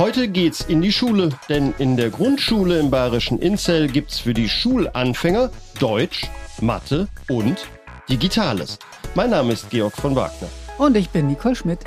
Heute geht's in die Schule, denn in der Grundschule im bayerischen Inzell gibt's für die Schulanfänger Deutsch, Mathe und Digitales. Mein Name ist Georg von Wagner. Und ich bin Nicole Schmidt.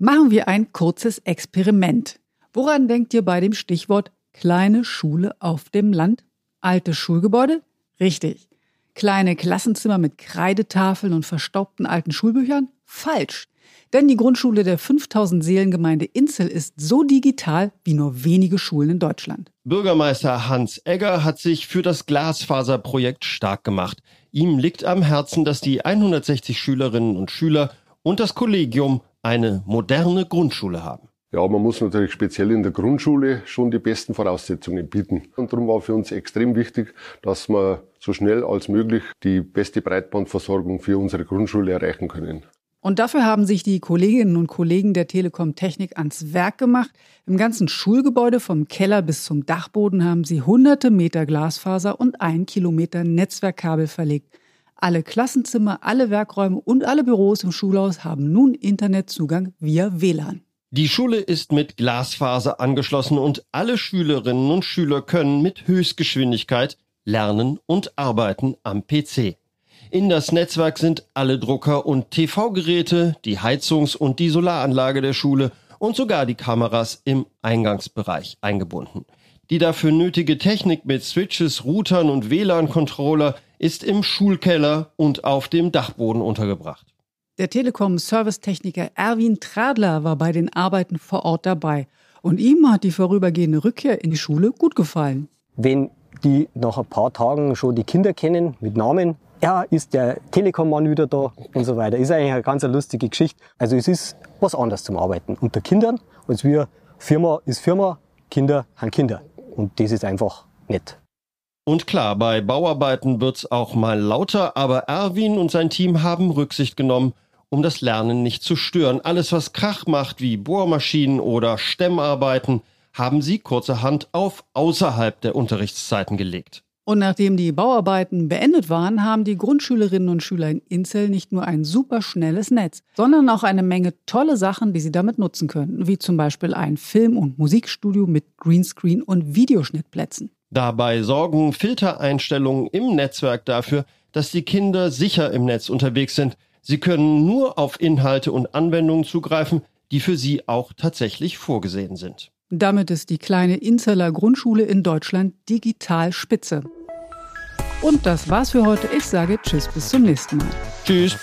Machen wir ein kurzes Experiment. Woran denkt ihr bei dem Stichwort kleine Schule auf dem Land? Altes Schulgebäude? Richtig. Kleine Klassenzimmer mit Kreidetafeln und verstaubten alten Schulbüchern? Falsch. Denn die Grundschule der 5000 Seelengemeinde Inzel ist so digital wie nur wenige Schulen in Deutschland. Bürgermeister Hans Egger hat sich für das Glasfaserprojekt stark gemacht. Ihm liegt am Herzen, dass die 160 Schülerinnen und Schüler und das Kollegium eine moderne Grundschule haben. Ja, man muss natürlich speziell in der Grundschule schon die besten Voraussetzungen bieten. Und darum war für uns extrem wichtig, dass wir so schnell als möglich die beste Breitbandversorgung für unsere Grundschule erreichen können. Und dafür haben sich die Kolleginnen und Kollegen der Telekom Technik ans Werk gemacht. Im ganzen Schulgebäude vom Keller bis zum Dachboden haben sie hunderte Meter Glasfaser und ein Kilometer Netzwerkkabel verlegt. Alle Klassenzimmer, alle Werkräume und alle Büros im Schulhaus haben nun Internetzugang via WLAN. Die Schule ist mit Glasfaser angeschlossen und alle Schülerinnen und Schüler können mit Höchstgeschwindigkeit lernen und arbeiten am PC. In das Netzwerk sind alle Drucker und TV-Geräte, die Heizungs- und die Solaranlage der Schule und sogar die Kameras im Eingangsbereich eingebunden. Die dafür nötige Technik mit Switches, Routern und WLAN-Controller ist im Schulkeller und auf dem Dachboden untergebracht. Der Telekom-Servicetechniker Erwin Tradler war bei den Arbeiten vor Ort dabei und ihm hat die vorübergehende Rückkehr in die Schule gut gefallen. Wenn die nach ein paar Tagen schon die Kinder kennen mit Namen, ja, ist der Telekom-Mann wieder da und so weiter. Ist eigentlich eine ganz lustige Geschichte. Also es ist was anderes zum Arbeiten unter Kindern, als wir Firma ist Firma, Kinder haben Kinder. Und das ist einfach nett. Und klar, bei Bauarbeiten wird's auch mal lauter, aber Erwin und sein Team haben Rücksicht genommen, um das Lernen nicht zu stören. Alles, was Krach macht, wie Bohrmaschinen oder Stemmarbeiten, haben sie kurzerhand auf außerhalb der Unterrichtszeiten gelegt. Und nachdem die Bauarbeiten beendet waren, haben die Grundschülerinnen und Schüler in Inzell nicht nur ein super schnelles Netz, sondern auch eine Menge tolle Sachen, die sie damit nutzen können, wie zum Beispiel ein Film- und Musikstudio mit Greenscreen und Videoschnittplätzen. Dabei sorgen Filtereinstellungen im Netzwerk dafür, dass die Kinder sicher im Netz unterwegs sind. Sie können nur auf Inhalte und Anwendungen zugreifen, die für sie auch tatsächlich vorgesehen sind. Damit ist die kleine Inzeller Grundschule in Deutschland digital spitze. Und das war's für heute. Ich sage Tschüss, bis zum nächsten Mal. Tschüss.